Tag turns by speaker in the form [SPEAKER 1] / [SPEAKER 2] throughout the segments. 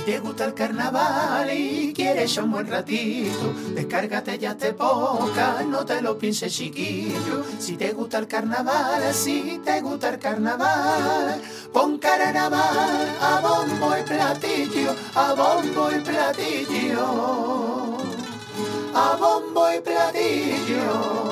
[SPEAKER 1] Si te gusta el carnaval y quieres un buen ratito, descárgate ya te poca, no te lo pienses chiquillo. Si te gusta el carnaval, si te gusta el carnaval, pon carnaval a bombo y platillo, a bombo y platillo, a bombo y platillo.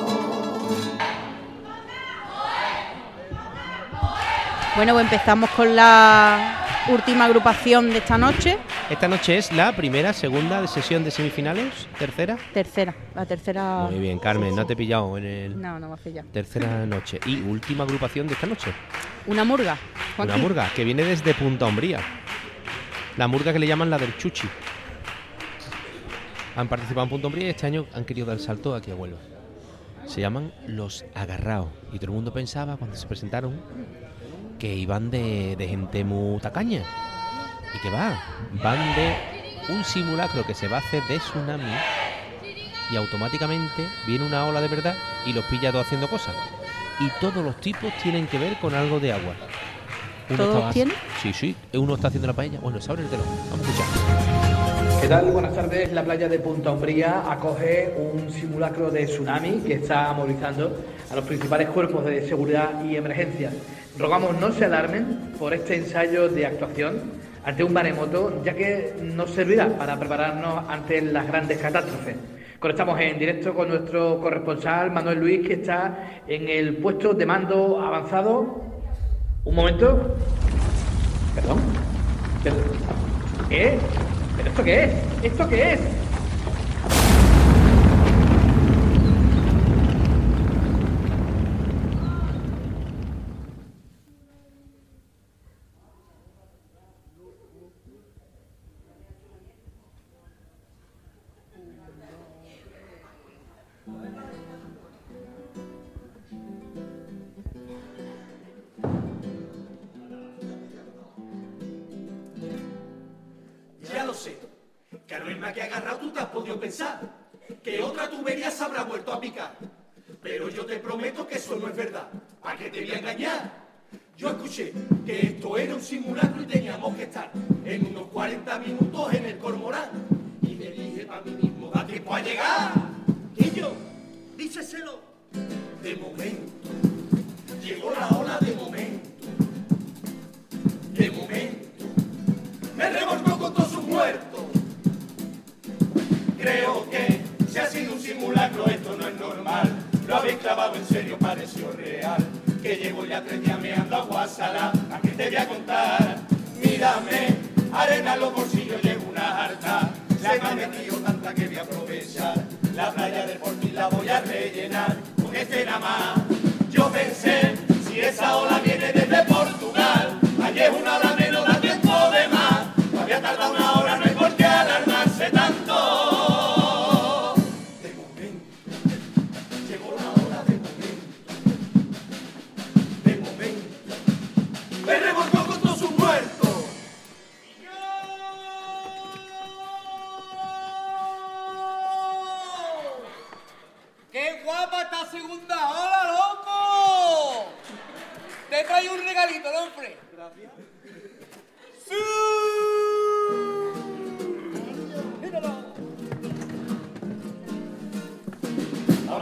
[SPEAKER 2] Bueno, pues empezamos con la última agrupación de esta noche.
[SPEAKER 3] Esta noche es la primera, segunda de sesión de semifinales, tercera.
[SPEAKER 2] Tercera, la tercera.
[SPEAKER 3] Muy bien, Carmen, no te he pillado en el
[SPEAKER 2] No, no me has pillado.
[SPEAKER 3] tercera noche. Y última agrupación de esta noche.
[SPEAKER 2] Una murga.
[SPEAKER 3] Una murga que viene desde Punta Umbría. La murga que le llaman la del Chuchi. Han participado en Punta Umbría y este año han querido dar el salto aquí a Huelva. Se llaman Los Agarraos. Y todo el mundo pensaba cuando se presentaron que iban de, de gente muy tacaña. ¿Y que va? Van de un simulacro que se va a hacer de tsunami y automáticamente viene una ola de verdad y los pilla todos haciendo cosas. Y todos los tipos tienen que ver con algo de agua.
[SPEAKER 2] ¿Todos
[SPEAKER 3] estaba-
[SPEAKER 2] tienen?
[SPEAKER 3] Sí, sí. Uno está haciendo la paella. Bueno, sabre el telón. Vamos a escuchar.
[SPEAKER 4] Buenas tardes. La playa de Punta Umbría acoge un simulacro de tsunami que está movilizando a los principales cuerpos de seguridad y emergencia. Rogamos no se alarmen por este ensayo de actuación ante un maremoto, ya que nos servirá para prepararnos ante las grandes catástrofes. Conectamos en directo con nuestro corresponsal Manuel Luis, que está en el puesto de mando avanzado. Un momento. Perdón. ¿Qué? ¿Pero esto qué es? ¿Esto qué es?
[SPEAKER 1] Que que agarrado tú te has podido pensar que otra tubería se habrá vuelto a picar. Pero yo te prometo que eso no es verdad. ¿A qué te voy a engañar? Yo escuché que esto era un simulacro y teníamos que estar en unos 40 minutos en el cormorán. Y me dije para mí mismo, da tiempo a llegar. Y yo, díceselo. Mírame, arena en los bolsillos llevo una harta. Se me ha metido tanta que voy a aprovechar. La playa del Fortín la voy a rellenar con este nada más.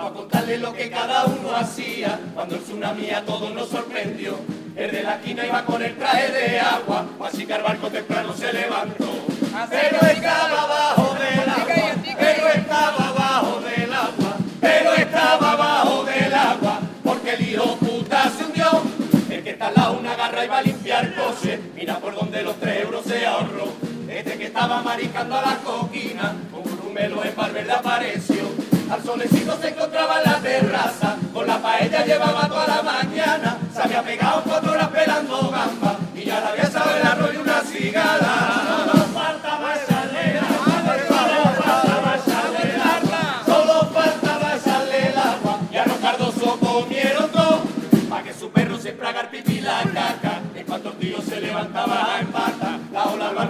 [SPEAKER 1] Vamos a contarle lo que cada uno hacía cuando el tsunami a todos nos sorprendió. El de la esquina iba con el traje de agua, así que el barco temprano se levantó. Pero estaba abajo del agua, pero estaba abajo del agua, pero estaba abajo del agua, porque el hijo puta se hundió. El que está al lado una garra iba a limpiar coche, mira por donde los tres euros se ahorró. Este que estaba maricando a la coquina, con un rumelo en Valverde apareció. Al solecito se encontraba la terraza, con la paella llevaba toda la mañana. Se había pegado cuatro horas pelando gamba y ya la había sabido el arroyo una cigada. se plagar pipí la caca, en cuanto el tío se levantaba en pata, la ola lo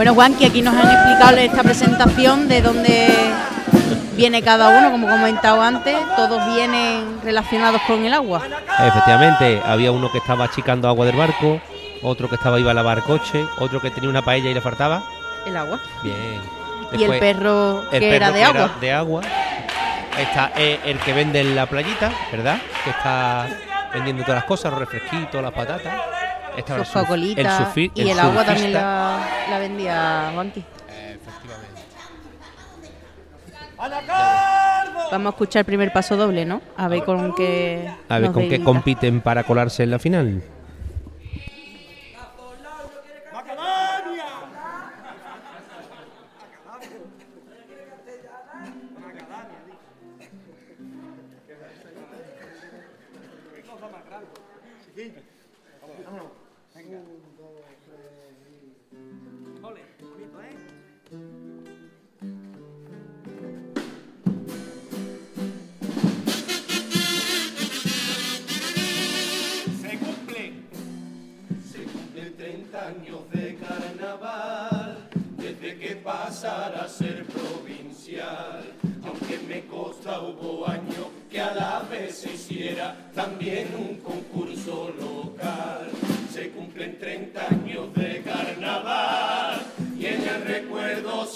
[SPEAKER 2] Bueno, Juan, que aquí nos han explicado esta presentación de dónde viene cada uno, como he comentado antes, todos vienen relacionados con el agua.
[SPEAKER 3] Efectivamente, había uno que estaba achicando agua del barco, otro que estaba iba a lavar coche, otro que tenía una paella y le faltaba.
[SPEAKER 2] El agua.
[SPEAKER 3] Bien.
[SPEAKER 2] y el perro
[SPEAKER 3] el
[SPEAKER 2] que era
[SPEAKER 3] perro
[SPEAKER 2] de agua.
[SPEAKER 3] de agua. Está eh, el que vende en la playita, ¿verdad? Que está vendiendo todas las cosas, los refresquitos, las patatas.
[SPEAKER 2] Sus
[SPEAKER 3] el surfi-
[SPEAKER 2] y el, agua también la, la vendía Juanqui. Vamos a escuchar el primer paso doble, ¿no? A ver con qué.
[SPEAKER 3] A ver con qué compiten para colarse en la final.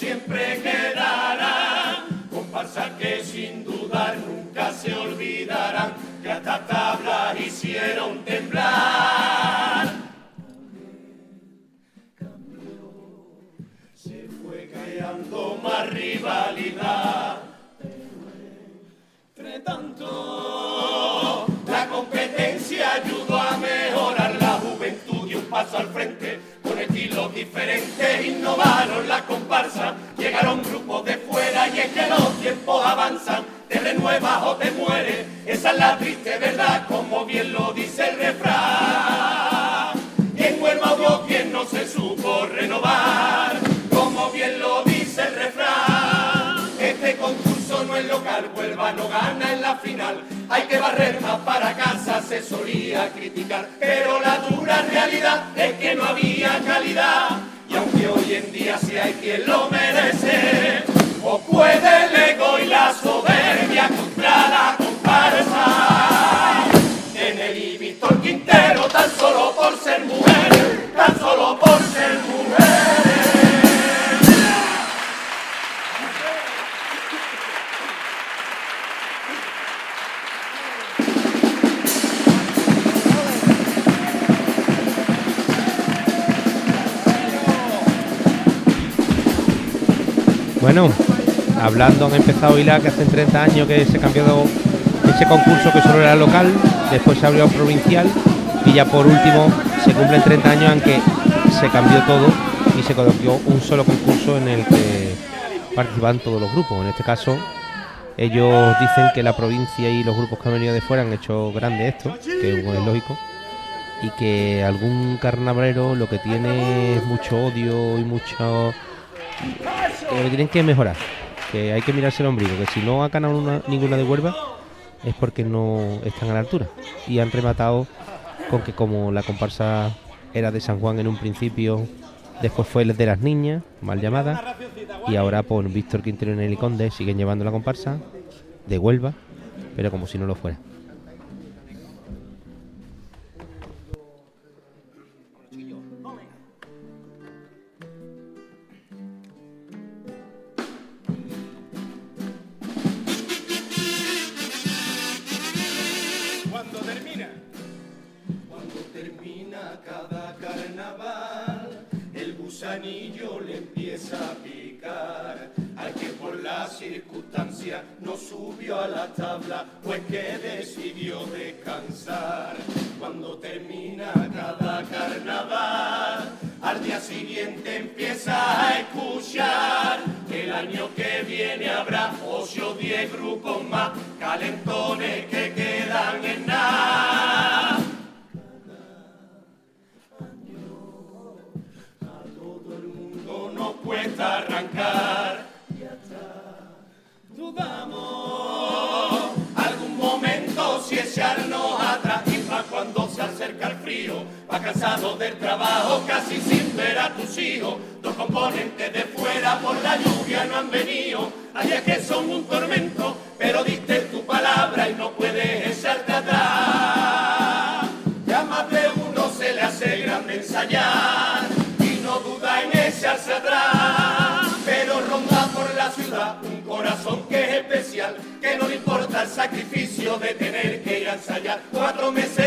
[SPEAKER 1] Siempre quedará comparsas que sin dudar nunca se olvidarán que hasta tablas hicieron temblar. Se fue creando más rivalidad. Entre tanto, estilos diferentes. Innovaron la comparsa, llegaron grupos de fuera y es que los tiempos avanzan. Te renuevas o te mueres, esa es la triste verdad, como bien lo dice el refrán. En Huelva hubo quien no se supo renovar, como bien lo dice el refrán. Este concurso no es local, Huelva no gana en la final. Hay que barrer más solía criticar, pero la dura realidad es que no había calidad. Y aunque hoy en día sí hay quien lo merece, o puede
[SPEAKER 3] Bueno, hablando, han empezado a hilar que hace 30 años que se cambió ese concurso que solo era local, después se abrió provincial y ya por último se cumplen 30 años en que se cambió todo y se coloquió un solo concurso en el que participan todos los grupos. En este caso, ellos dicen que la provincia y los grupos que han venido de fuera han hecho grande esto, que es lógico, y que algún carnavalero lo que tiene es mucho odio y mucho que tienen que mejorar, que hay que mirarse el ombligo, que si no ha ganado una- ninguna de Huelva es porque no están a la altura. Y han rematado con que como la comparsa era de San Juan en un principio Después fue el de las niñas, mal llamada. Y ahora por Víctor Quintero en el Conde siguen llevando la comparsa de Huelva, pero como si no lo fuera.
[SPEAKER 1] El gusanillo le empieza a picar. Al que por la circunstancia no subió a la tabla, pues que decidió descansar. Cuando termina cada carnaval, al día siguiente empieza a escuchar que el año que viene habrá ocho o diez grupos más calentones que quedan en nada. Cuesta arrancar. Y hasta dudamos algún momento si echarnos atrás y pa' cuando se acerca el frío, va cansado del trabajo casi sin ver a tus hijos. Dos componentes de fuera por la lluvia no han venido, allá que son un ensayar cuatro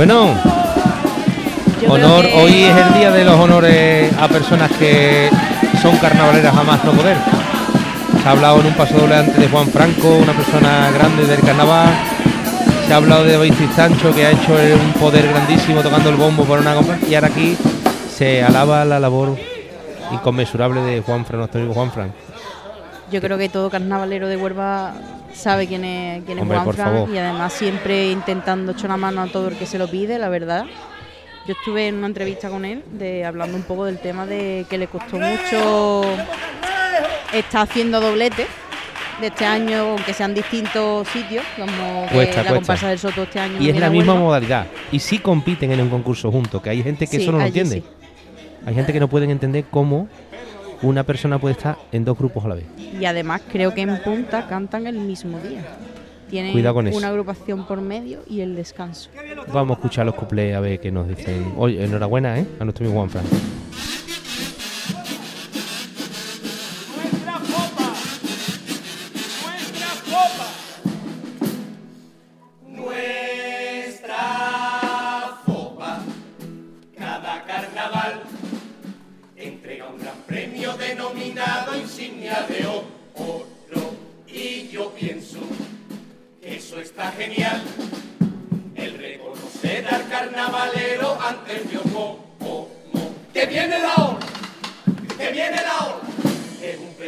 [SPEAKER 3] Bueno,
[SPEAKER 2] Yo
[SPEAKER 3] honor,
[SPEAKER 2] que-
[SPEAKER 3] hoy es el día de los honores a personas que son carnavaleras a más no poder. Se ha hablado en un paso doble antes de Juan Franco, una persona grande del carnaval. Se ha hablado de David Sancho, que ha hecho un poder grandísimo tocando el bombo por una compa. Y ahora aquí se alaba la labor inconmensurable de Juan Fran, nuestro amigo Juan Fran.
[SPEAKER 2] Yo creo que todo carnavalero de Huelva sabe quién es, quién es
[SPEAKER 3] Hombre,
[SPEAKER 2] Juanfran y además siempre intentando echar una mano a todo el que se lo pide, la verdad. Yo estuve en una entrevista con él de hablando un poco del tema de que le costó mucho estar haciendo doblete de este año, aunque sean distintos sitios, como
[SPEAKER 3] Cuesta,
[SPEAKER 2] la comparsa del Soto este año.
[SPEAKER 3] Y es la misma modalidad. Y sí compiten en un concurso juntos, que hay gente que
[SPEAKER 2] Sí,
[SPEAKER 3] eso no lo entiende. Hay gente que no pueden entender cómo una persona puede estar en dos grupos a la vez.
[SPEAKER 2] Y además creo que en punta cantan el mismo día. Tienen
[SPEAKER 3] Cuidado con eso.
[SPEAKER 2] una agrupación por medio y el descanso.
[SPEAKER 3] Vamos a escuchar los cuplés a ver qué nos dicen. Oye, enhorabuena, ¿eh? A nuestro amigo Juan Fran.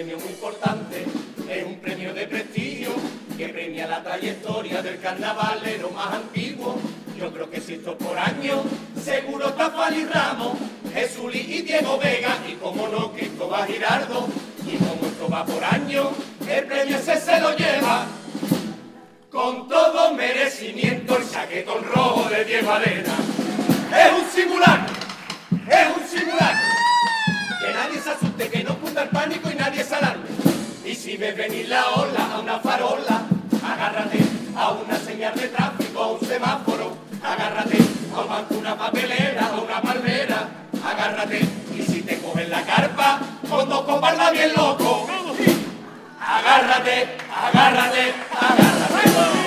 [SPEAKER 1] Premio muy importante, es un premio de prestigio que premia la trayectoria del carnavalero más antiguo. Yo creo que si esto por año, seguro está Fali Ramos, Jesuli y Diego Vega, y como no, Cristóbal Girardo. Y como esto va por año, el premio ese se lo lleva con todo merecimiento el chaquetón rojo de Diego Arena. Es un simulacro, es un simulacro. Nadie se asuste, que no cunda el pánico y nadie se alarme. Y si ves venir la ola a una farola, agárrate a una señal de tráfico, a un semáforo, agárrate a un banco, una papelera, a una palmera, agárrate. Y si te cogen la carpa, con dos copas bien loco. Agárrate, agárrate, agárrate.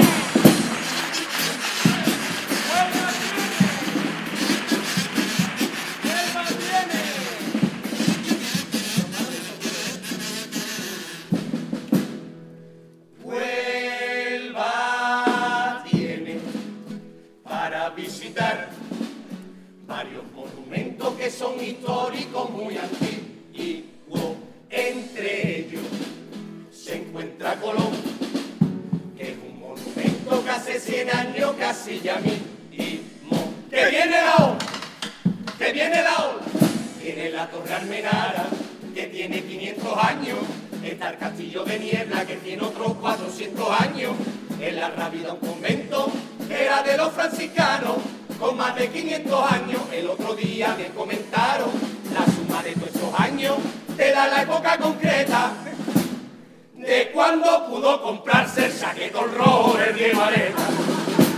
[SPEAKER 1] Cuando pudo comprarse el chaquetón rojo del Diego Arena.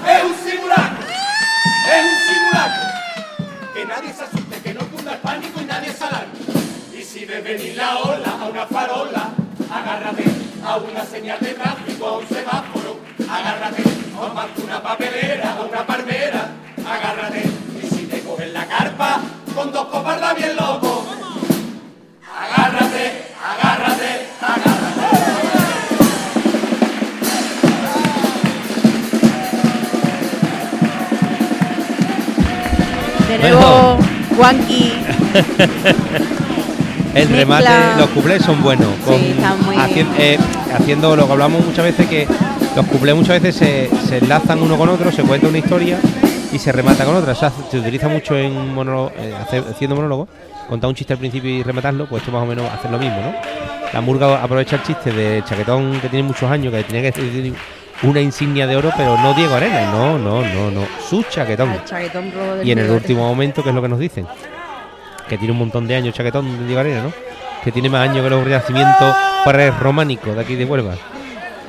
[SPEAKER 1] Es un simulacro, es un simulacro. Que nadie se asuste, que no cunda el pánico y nadie se alarme. Y si ves venir la ola a una farola, agárrate a una señal de tráfico, a un semáforo, agárrate a una papelera, a una palmera, agárrate. Y si te cogen la carpa, con dos copas da bien loco. Agárrate, agárrate.
[SPEAKER 2] De nuevo, Juanqui.
[SPEAKER 3] El remate, los cuplés son buenos.
[SPEAKER 2] Sí, están muy
[SPEAKER 3] haci-
[SPEAKER 2] bien.
[SPEAKER 3] eh, haciendo lo que hablamos muchas veces, que los cuplés muchas veces se, se enlazan uno con otro, se cuenta una historia y se remata con otra. O sea, se utiliza mucho en monólogo, eh, hacer- haciendo monólogos, contar un chiste al principio y rematarlo, pues esto más o menos hacer lo mismo, ¿no? La murga aprovecha el chiste de chaquetón que tiene muchos años, que tenía que una insignia de oro, pero no Diego Arena, no, no, no, no, su chaquetón.
[SPEAKER 2] El chaquetón rojo del
[SPEAKER 3] Y en el último momento, ¿qué es lo que nos dicen? Que tiene un montón de años chaquetón de Diego Arena, ¿no? Que tiene más años que los renacimientos paredes románicos de aquí de Huelva.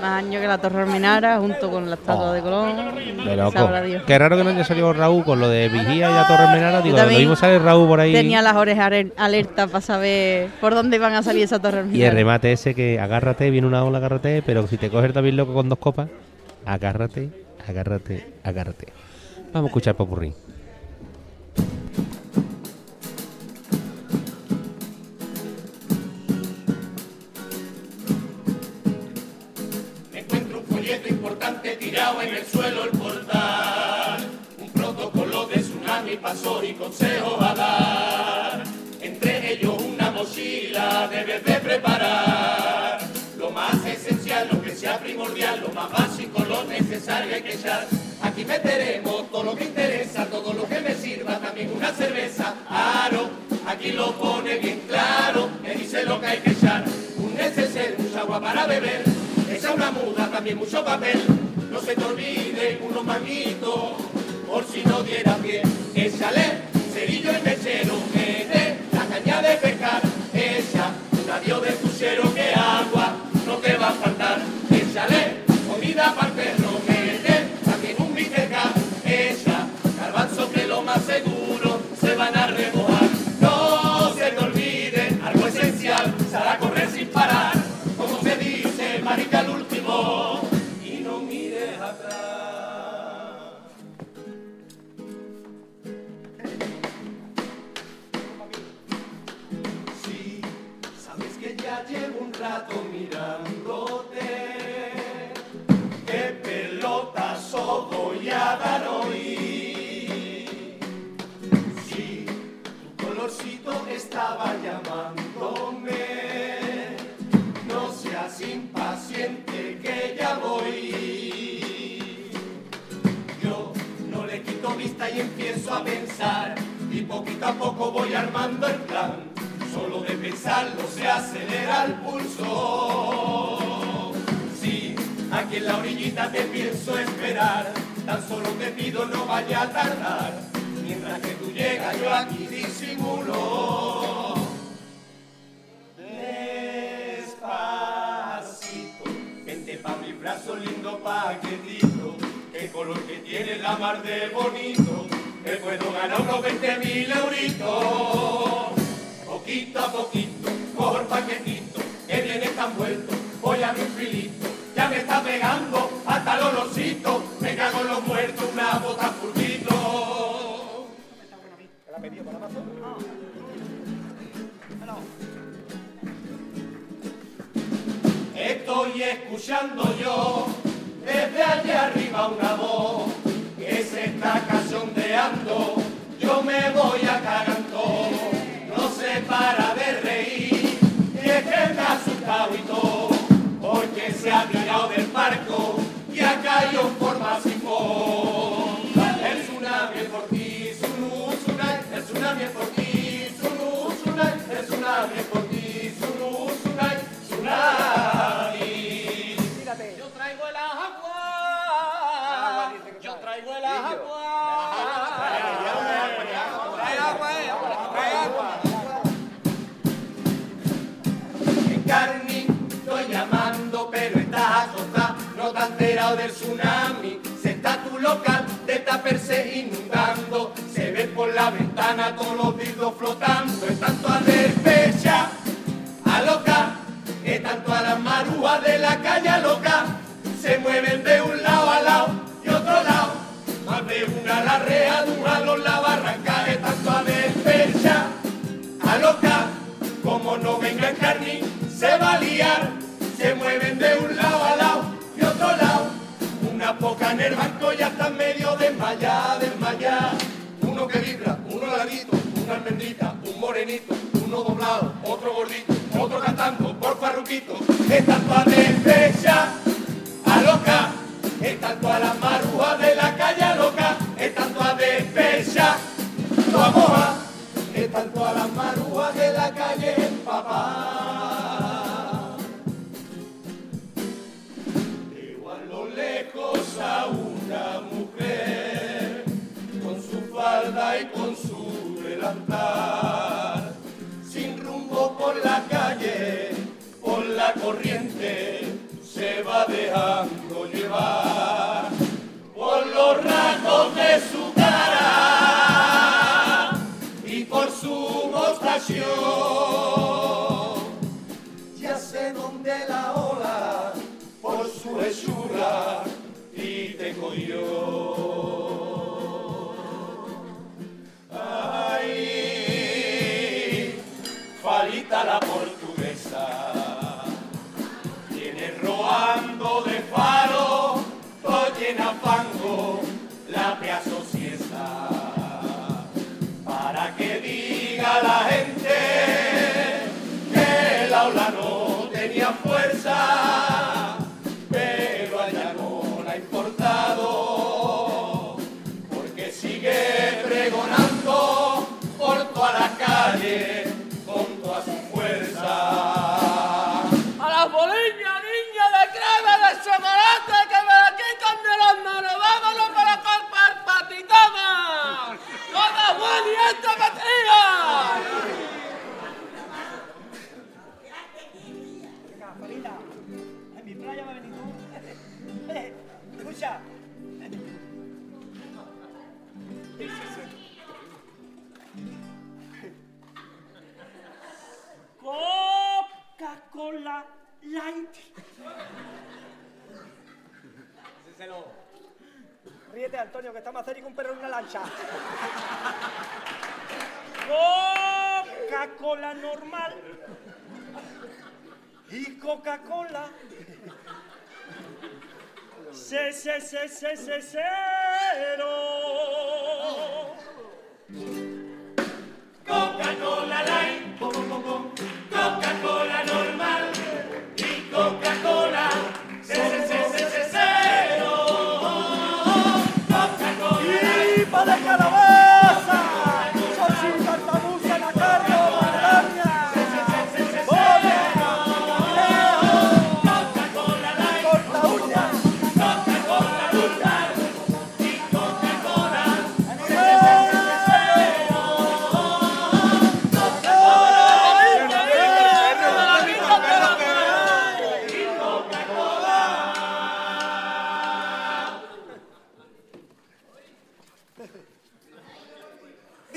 [SPEAKER 2] Más años que la Torre Almenara, junto con la estatua
[SPEAKER 3] Oh,
[SPEAKER 2] de Colón.
[SPEAKER 3] De loco. Qué raro que no haya salido Raúl con lo de Vigía y la Torre Menara. Digo, lo mismo sale Raúl por ahí.
[SPEAKER 2] Tenía las orejas alertas para saber por dónde iban a salir esa Torre
[SPEAKER 3] Y el
[SPEAKER 2] Almenara.
[SPEAKER 3] remate ese que agárrate, viene una ola, agárrate, pero si te coges también loco con dos copas, agárrate, agárrate, agárrate. Vamos a escuchar Popurrí.
[SPEAKER 1] Folleto importante tirado en el suelo el portal. Un protocolo de tsunami pasó y consejos a dar. Entre ellos una mochila debes de preparar. Lo más esencial, lo que sea primordial, lo más básico, lo necesario hay que echar. Aquí meteremos todo lo que interesa, todo lo que me sirva, también una cerveza. Aro, aquí lo pone bien claro, me dice lo que hay que echar. Un neceser, mucha agua para beber, una muda, también mucho papel. No se te olvide unos manitos, por si no diera pie. Échale cerillo y mechero, mete la caña de pescar. Echa un adiós de puchero que agua no te va a faltar. Échale orillita te pienso esperar. Tan solo te pido no vaya a tardar. Mientras que tú llegas yo aquí disimulo. Despacito, vente pa' mi brazo lindo paquetito, el color que tiene la mar de bonito, me puedo ganar unos 20 mil euritos. Poquito a poquito, el paquetito, que viene tan vuelto, voy a mi filito, me está pegando hasta el olorcito, me cago en los muertos, una bota fulvito. Estoy escuchando yo desde allá arriba una voz que se está cachondeando. Yo me voy a cagando. para de reír, local de taperse inundando, se ve por la ventana todos los dildos flotando. Es tanto a despecha, a loca, es tanto a las marúas de la calle loca, se mueven de un lado a lado y otro lado. Más de una la readura, los la barranca, es tanto a despecha, a loca, como no venga carni, se va a liar, se mueven de un lado. Poca en el banco ya está medio desmayada, desmayada. Uno que vibra, uno ladito, una almendrita, un morenito, uno doblado, otro gordito, otro cantando por farruquito. Es tanto a despecha, a loca, es tanto a las marujas de la calle loca, es tanto a despecha, no a moja, es tanto a las marujas de la calle papá. Y con su delantal, sin rumbo por la calle, por la corriente, se va dejando llevar por los rasgos de su cara y por su mostración. Ya sé dónde la ola por su hechura y te cogió.
[SPEAKER 5] Coca-Cola. C, C, C, C, C, cero.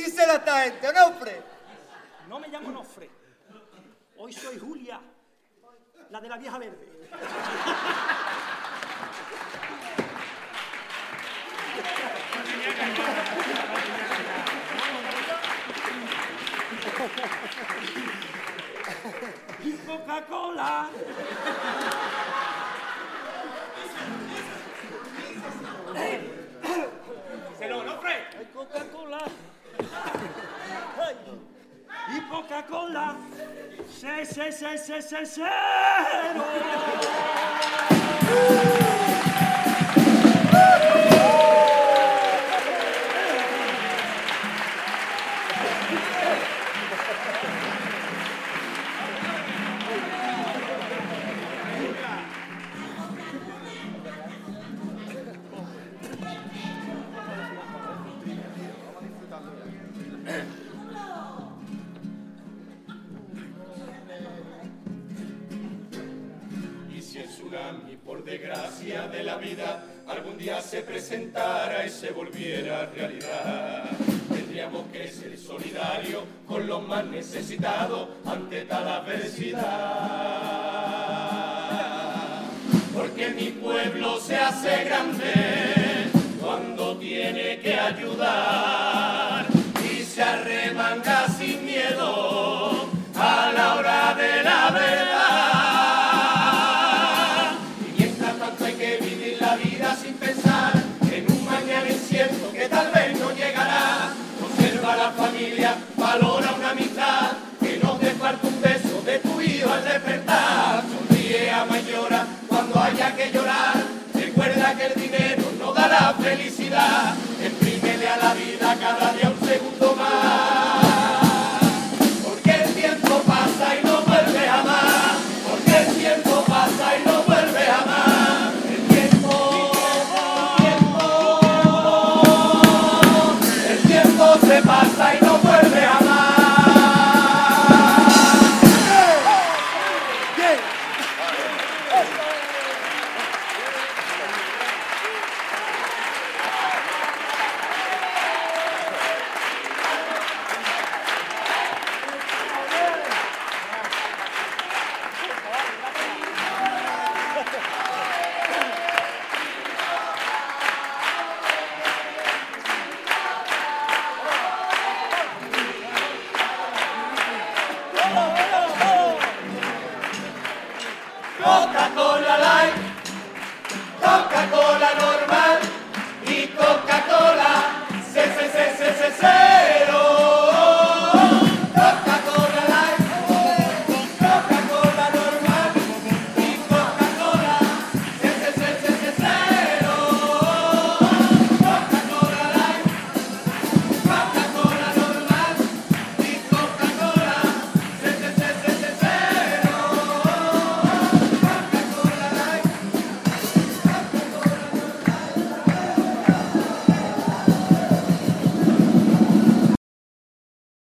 [SPEAKER 5] Díselo a esta gente, Onofre. No me llamo Onofre. Hoy soy Julia, la de la vieja verde. Y Coca-Cola.
[SPEAKER 6] Se lo, no,
[SPEAKER 5] I Coca-Cola, se, se, se, se,
[SPEAKER 1] se, se, se, la vida, algún día se presentara y se volviera realidad, tendríamos que ser solidarios con los más necesitados ante tal adversidad. Porque mi pueblo se hace grande cuando tiene que ayudar familia, valora una amistad, que no te falte un beso de tu hijo al despertar. Sonríe, ama y llora cuando haya que llorar. Recuerda que el dinero no da la felicidad. Imprímele a la vida cada día